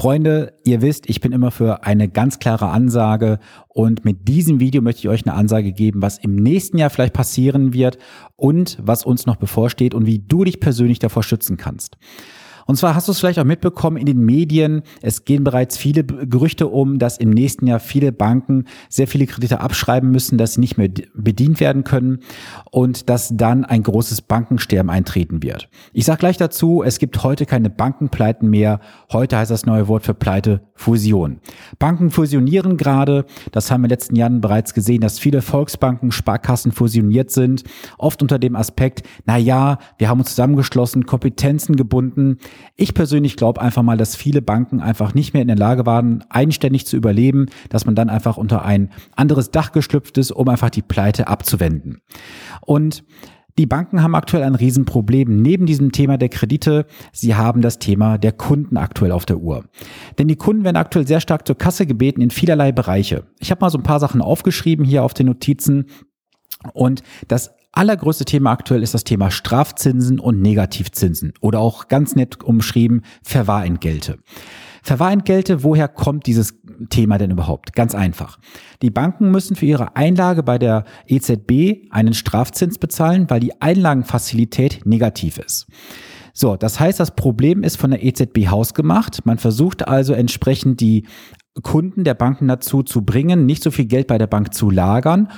Freunde, ihr wisst, ich bin immer für eine ganz klare Ansage und mit diesem Video möchte ich euch eine Ansage geben, was im nächsten Jahr vielleicht passieren wird und was uns noch bevorsteht und wie du dich persönlich davor schützen kannst. Und zwar hast du es vielleicht auch mitbekommen in den Medien, es gehen bereits viele Gerüchte um, dass im nächsten Jahr viele Banken sehr viele Kredite abschreiben müssen, dass sie nicht mehr bedient werden können und dass dann ein großes Bankensterben eintreten wird. Ich sage gleich dazu, es gibt heute keine Bankenpleiten mehr. Heute heißt das neue Wort für Pleite Fusion. Banken fusionieren gerade. Das haben wir in den letzten Jahren bereits gesehen, dass viele Volksbanken, Sparkassen fusioniert sind. Oft unter dem Aspekt, na ja, wir haben uns zusammengeschlossen, Kompetenzen gebunden. Ich persönlich glaube einfach mal, dass viele Banken einfach nicht mehr in der Lage waren, eigenständig zu überleben, dass man dann einfach unter ein anderes Dach geschlüpft ist, um einfach die Pleite abzuwenden. Und die Banken haben aktuell ein Riesenproblem. Neben diesem Thema der Kredite, sie haben das Thema der Kunden aktuell auf der Uhr. Denn die Kunden werden aktuell sehr stark zur Kasse gebeten in vielerlei Bereiche. Ich habe mal so ein paar Sachen aufgeschrieben hier auf den Notizen. Und das allergrößte Thema aktuell ist das Thema Strafzinsen und Negativzinsen oder auch ganz nett umschrieben Verwahrentgelte. Verwahrentgelte, woher kommt dieses Thema denn überhaupt? Ganz einfach. Die Banken müssen für ihre Einlage bei der EZB einen Strafzins bezahlen, weil die Einlagenfazilität negativ ist. So, das heißt, das Problem ist von der EZB hausgemacht. Man versucht also entsprechend die Kunden der Banken dazu zu bringen, nicht so viel Geld bei der Bank zu lagern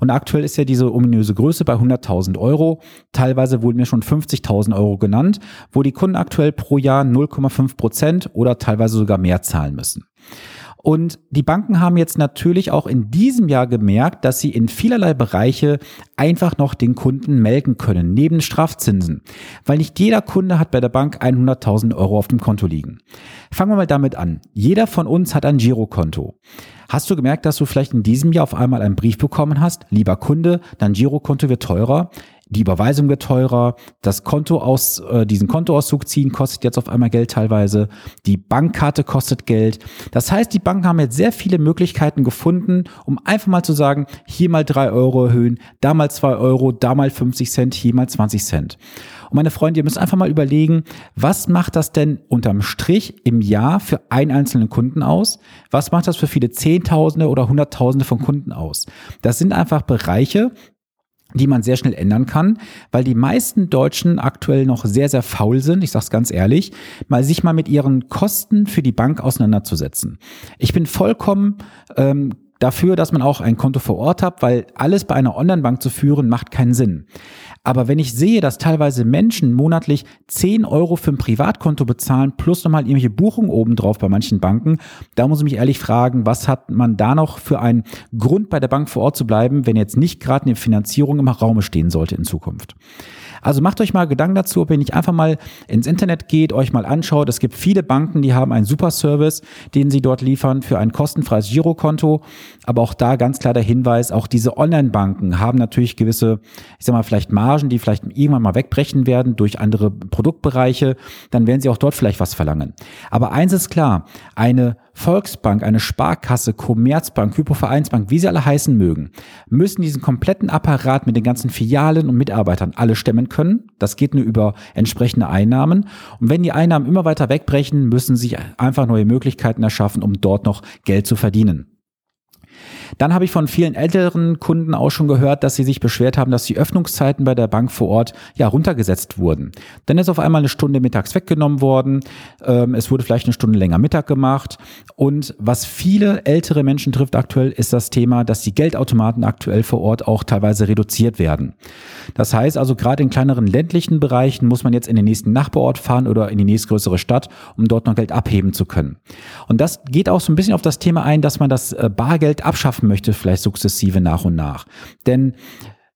und aktuell ist ja diese ominöse Größe bei 100.000 Euro. Teilweise wurden mir schon 50.000 Euro genannt, wo die Kunden aktuell pro Jahr 0,5 Prozent oder teilweise sogar mehr zahlen müssen. Und die Banken haben jetzt natürlich auch in diesem Jahr gemerkt, dass sie in vielerlei Bereiche einfach noch den Kunden melken können, neben Strafzinsen. Weil nicht jeder Kunde hat bei der Bank 100.000 Euro auf dem Konto liegen. Fangen wir mal damit an. Jeder von uns hat ein Girokonto. Hast du gemerkt, dass du vielleicht in diesem Jahr auf einmal einen Brief bekommen hast? Lieber Kunde, dein Girokonto wird teurer die Überweisung wird teurer, das Konto aus, äh, diesen Kontoauszug ziehen kostet jetzt auf einmal Geld teilweise, die Bankkarte kostet Geld. Das heißt, die Banken haben jetzt sehr viele Möglichkeiten gefunden, um einfach mal zu sagen, hier mal drei Euro erhöhen, da mal zwei Euro, da mal 50 Cent, hier mal 20 Cent. Und meine Freunde, ihr müsst einfach mal überlegen, was macht das denn unterm Strich im Jahr für einen einzelnen Kunden aus? Was macht das für viele Zehntausende oder Hunderttausende von Kunden aus? Das sind einfach Bereiche, die man sehr schnell ändern kann, weil die meisten Deutschen aktuell noch sehr, sehr faul sind, ich sage es ganz ehrlich, mal sich mal mit ihren Kosten für die Bank auseinanderzusetzen. Ich bin vollkommen ähm, dafür, dass man auch ein Konto vor Ort hat, weil alles bei einer Online-Bank zu führen macht keinen Sinn. Aber wenn ich sehe, dass teilweise Menschen monatlich 10 Euro für ein Privatkonto bezahlen, plus nochmal irgendwelche Buchungen obendrauf bei manchen Banken, da muss ich mich ehrlich fragen, was hat man da noch für einen Grund bei der Bank vor Ort zu bleiben, wenn jetzt nicht gerade eine Finanzierung im Raume stehen sollte in Zukunft. Also macht euch mal Gedanken dazu, ob ihr nicht einfach mal ins Internet geht, euch mal anschaut. Es gibt viele Banken, die haben einen super Service, den sie dort liefern für ein kostenfreies Girokonto. Aber auch da ganz klar der Hinweis, auch diese Online-Banken haben natürlich gewisse, ich sag mal, vielleicht Margen, die vielleicht irgendwann mal wegbrechen werden durch andere Produktbereiche. Dann werden sie auch dort vielleicht was verlangen. Aber eins ist klar, eine Volksbank, eine Sparkasse, Commerzbank, Hypovereinsbank, wie sie alle heißen mögen, müssen diesen kompletten Apparat mit den ganzen Filialen und Mitarbeitern alle stemmen können. Das geht nur über entsprechende Einnahmen. Und wenn die Einnahmen immer weiter wegbrechen, müssen sie einfach neue Möglichkeiten erschaffen, um dort noch Geld zu verdienen. Dann habe ich von vielen älteren Kunden auch schon gehört, dass sie sich beschwert haben, dass die Öffnungszeiten bei der Bank vor Ort ja runtergesetzt wurden. Dann ist auf einmal eine Stunde mittags weggenommen worden. Ähm, es wurde vielleicht eine Stunde länger Mittag gemacht. Und was viele ältere Menschen trifft aktuell, ist das Thema, dass die Geldautomaten aktuell vor Ort auch teilweise reduziert werden. Das heißt also, gerade in kleineren ländlichen Bereichen muss man jetzt in den nächsten Nachbarort fahren oder in die nächstgrößere Stadt, um dort noch Geld abheben zu können. Und das geht auch so ein bisschen auf das Thema ein, dass man das äh, Bargeld abschaffen möchte, vielleicht sukzessive nach und nach. Denn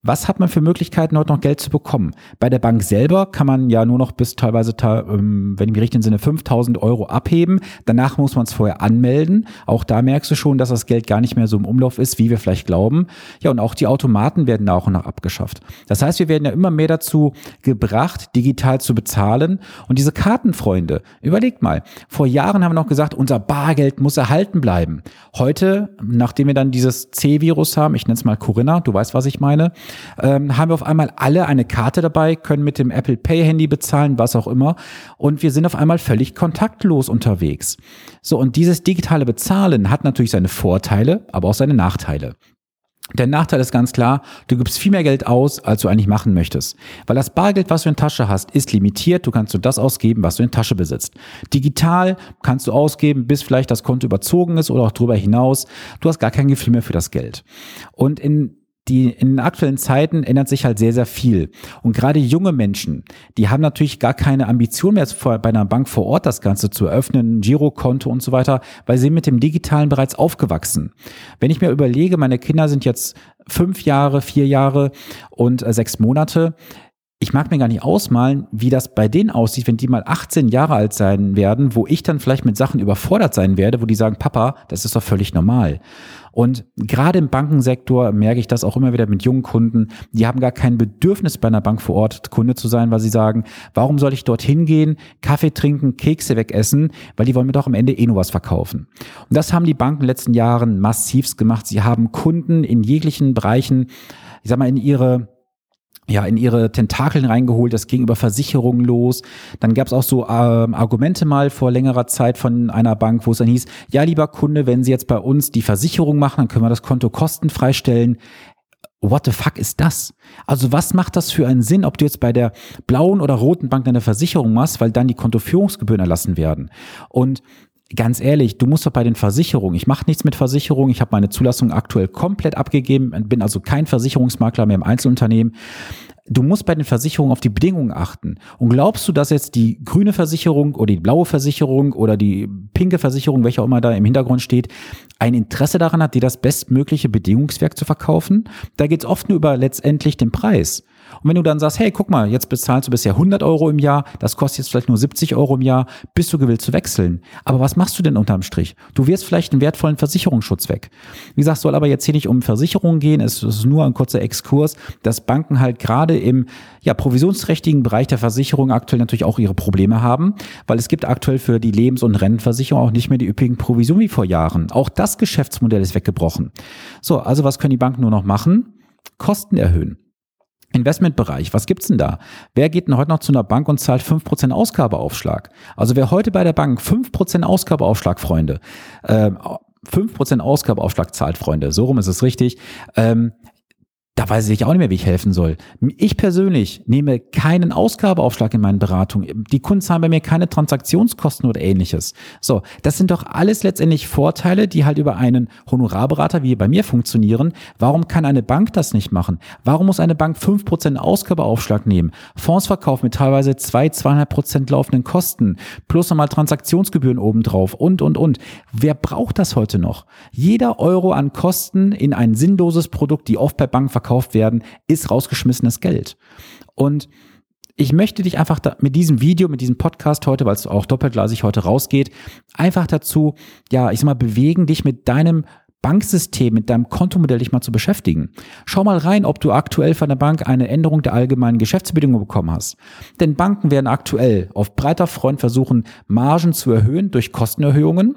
was hat man für Möglichkeiten, heute noch Geld zu bekommen? Bei der Bank selber kann man ja nur noch bis teilweise, ähm, wenn ich mich richtig entsinne, 5000 Euro abheben. Danach muss man es vorher anmelden. Auch da merkst du schon, dass das Geld gar nicht mehr so im Umlauf ist, wie wir vielleicht glauben. Ja, und auch die Automaten werden nach und nach abgeschafft. Das heißt, wir werden ja immer mehr dazu gebracht, digital zu bezahlen. Und diese Kartenfreunde, überlegt mal, vor Jahren haben wir noch gesagt, unser Bargeld muss erhalten bleiben. Heute, nachdem wir dann dieses C-Virus haben, ich nenne es mal Corinna, du weißt, was ich meine, ähm, haben wir auf einmal alle eine Karte dabei, können mit dem Apple Pay Handy bezahlen, was auch immer. Und wir sind auf einmal völlig kontaktlos unterwegs. So, und dieses digitale Bezahlen hat natürlich seine Vorteile, aber auch seine Nachteile. Der Nachteil ist ganz klar, du gibst viel mehr Geld aus, als du eigentlich machen möchtest. Weil das Bargeld, was du in Tasche hast, ist limitiert. Du kannst nur das ausgeben, was du in Tasche besitzt. Digital kannst du ausgeben, bis vielleicht das Konto überzogen ist oder auch darüber hinaus. Du hast gar kein Gefühl mehr für das Geld. Und in die in den aktuellen Zeiten ändert sich halt sehr, sehr viel. Und gerade junge Menschen, die haben natürlich gar keine Ambition mehr bei einer Bank vor Ort das Ganze zu eröffnen, Girokonto und so weiter, weil sie mit dem Digitalen bereits aufgewachsen. Wenn ich mir überlege, meine Kinder sind jetzt fünf Jahre, vier Jahre und äh, sechs Monate, ich mag mir gar nicht ausmalen, wie das bei denen aussieht, wenn die mal 18 Jahre alt sein werden, wo ich dann vielleicht mit Sachen überfordert sein werde, wo die sagen, Papa, das ist doch völlig normal. Und gerade im Bankensektor merke ich das auch immer wieder mit jungen Kunden, die haben gar kein Bedürfnis bei einer Bank vor Ort Kunde zu sein, weil sie sagen, warum soll ich dorthin gehen, Kaffee trinken, Kekse wegessen, weil die wollen mir doch am Ende eh nur was verkaufen. Und das haben die Banken in den letzten Jahren massivst gemacht. Sie haben Kunden in jeglichen Bereichen, ich sag mal, in ihre ja, in ihre Tentakeln reingeholt, das ging über Versicherungen los. Dann gab es auch so ähm, Argumente mal vor längerer Zeit von einer Bank, wo es dann hieß, ja, lieber Kunde, wenn Sie jetzt bei uns die Versicherung machen, dann können wir das Konto kostenfrei stellen. What the fuck ist das? Also was macht das für einen Sinn, ob du jetzt bei der blauen oder roten Bank deine Versicherung machst, weil dann die Kontoführungsgebühren erlassen werden? Und ganz ehrlich, du musst doch bei den Versicherungen, ich mache nichts mit Versicherungen, ich habe meine Zulassung aktuell komplett abgegeben, bin also kein Versicherungsmakler mehr im Einzelunternehmen. Du musst bei den Versicherungen auf die Bedingungen achten. Und glaubst du, dass jetzt die grüne Versicherung oder die blaue Versicherung oder die pinke Versicherung, welcher auch immer da im Hintergrund steht, ein Interesse daran hat, dir das bestmögliche Bedingungswerk zu verkaufen? Da geht es oft nur über letztendlich den Preis. Und wenn du dann sagst, hey, guck mal, jetzt bezahlst du bisher 100 Euro im Jahr, das kostet jetzt vielleicht nur 70 Euro im Jahr, bist du gewillt zu wechseln. Aber was machst du denn unterm Strich? Du wirst vielleicht einen wertvollen Versicherungsschutz weg. Wie gesagt, soll aber jetzt hier nicht um Versicherungen gehen, es ist nur ein kurzer Exkurs, dass Banken halt gerade im ja, provisionsträchtigen Bereich der Versicherung aktuell natürlich auch ihre Probleme haben, weil es gibt aktuell für die Lebens- und Rentenversicherung auch nicht mehr die üppigen Provisionen wie vor Jahren. Auch das Geschäftsmodell ist weggebrochen. So, also was können die Banken nur noch machen? Kosten erhöhen. Investmentbereich, was gibt's denn da? Wer geht denn heute noch zu einer Bank und zahlt 5% Ausgabeaufschlag? Also wer heute bei der Bank 5% Ausgabeaufschlag, Freunde, äh, 5% Ausgabeaufschlag zahlt, Freunde, so rum ist es richtig, ähm, da weiß ich auch nicht mehr, wie ich helfen soll. Ich persönlich nehme keinen Ausgabeaufschlag in meinen Beratungen. Die Kunden zahlen bei mir keine Transaktionskosten oder ähnliches. So, das sind doch alles letztendlich Vorteile, die halt über einen Honorarberater wie bei mir funktionieren. Warum kann eine Bank das nicht machen? Warum muss eine Bank fünf Prozent Ausgabeaufschlag nehmen? Fondsverkauf mit teilweise zwei, zweieinhalb Prozent laufenden Kosten, plus nochmal Transaktionsgebühren obendrauf und, und, und. Wer braucht das heute noch? Jeder Euro an Kosten in ein sinnloses Produkt, die oft bei Banken verkauft werden, ist rausgeschmissenes Geld. Und ich möchte dich einfach da, mit diesem Video, mit diesem Podcast heute, weil es auch doppelglasig heute rausgeht, einfach dazu, ja, ich sag mal, bewegen, dich mit deinem Banksystem, mit deinem Kontomodell dich mal zu beschäftigen. Schau mal rein, ob du aktuell von der Bank eine Änderung der allgemeinen Geschäftsbedingungen bekommen hast. Denn Banken werden aktuell auf breiter Front versuchen, Margen zu erhöhen durch Kostenerhöhungen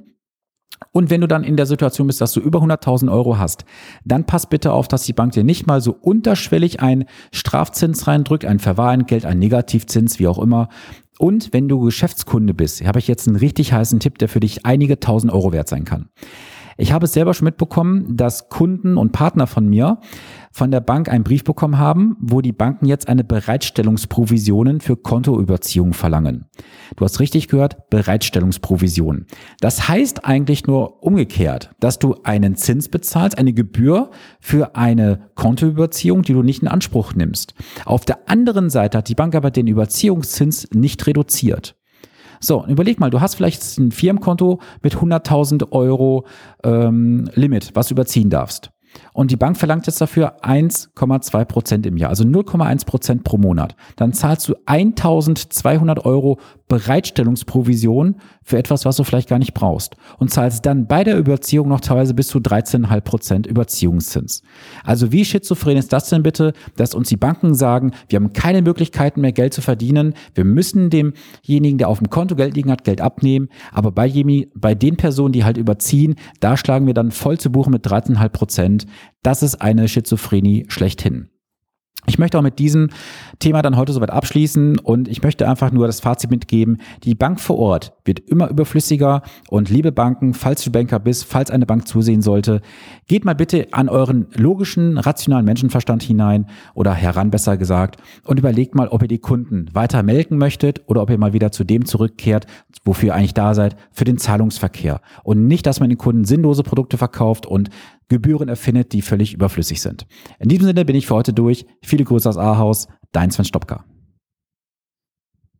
und wenn du dann in der Situation bist, dass du über 100.000 Euro hast, dann pass bitte auf, dass die Bank dir nicht mal so unterschwellig einen Strafzins reindrückt, ein Verwahrentgelt, ein Negativzins, wie auch immer. Und wenn du Geschäftskunde bist, habe ich jetzt einen richtig heißen Tipp, der für dich einige tausend Euro wert sein kann. Ich habe es selber schon mitbekommen, dass Kunden und Partner von mir von der Bank einen Brief bekommen haben, wo die Banken jetzt eine Bereitstellungsprovisionen für Kontoüberziehung verlangen. Du hast richtig gehört, Bereitstellungsprovision. Das heißt eigentlich nur umgekehrt, dass du einen Zins bezahlst, eine Gebühr für eine Kontoüberziehung, die du nicht in Anspruch nimmst. Auf der anderen Seite hat die Bank aber den Überziehungszins nicht reduziert. So, überleg mal, du hast vielleicht ein Firmenkonto mit 100.000 Euro ähm, Limit, was du überziehen darfst. Und die Bank verlangt jetzt dafür 1,2 Prozent im Jahr, also 0,1 Prozent pro Monat. Dann zahlst du 1200 Euro Bereitstellungsprovision für etwas, was du vielleicht gar nicht brauchst. Und zahlst dann bei der Überziehung noch teilweise bis zu 13,5 Prozent Überziehungszins. Also wie schizophren ist das denn bitte, dass uns die Banken sagen, wir haben keine Möglichkeiten mehr Geld zu verdienen, wir müssen demjenigen, der auf dem Konto Geld liegen hat, Geld abnehmen, aber bei, bei den Personen, die halt überziehen, da schlagen wir dann voll zu Buche mit 13,5 Prozent. Das ist eine Schizophrenie schlechthin. Ich möchte auch mit diesem Thema dann heute soweit abschließen und ich möchte einfach nur das Fazit mitgeben. Die Bank vor Ort wird immer überflüssiger und liebe Banken, falls du Banker bist, falls eine Bank zusehen sollte, geht mal bitte an euren logischen, rationalen Menschenverstand hinein oder heran besser gesagt und überlegt mal, ob ihr die Kunden weiter melken möchtet oder ob ihr mal wieder zu dem zurückkehrt, wofür ihr eigentlich da seid, für den Zahlungsverkehr. Und nicht, dass man den Kunden sinnlose Produkte verkauft und Gebühren erfindet, die völlig überflüssig sind. In diesem Sinne bin ich für heute durch. Viele Grüße aus Ahaus, dein Sven Stopka.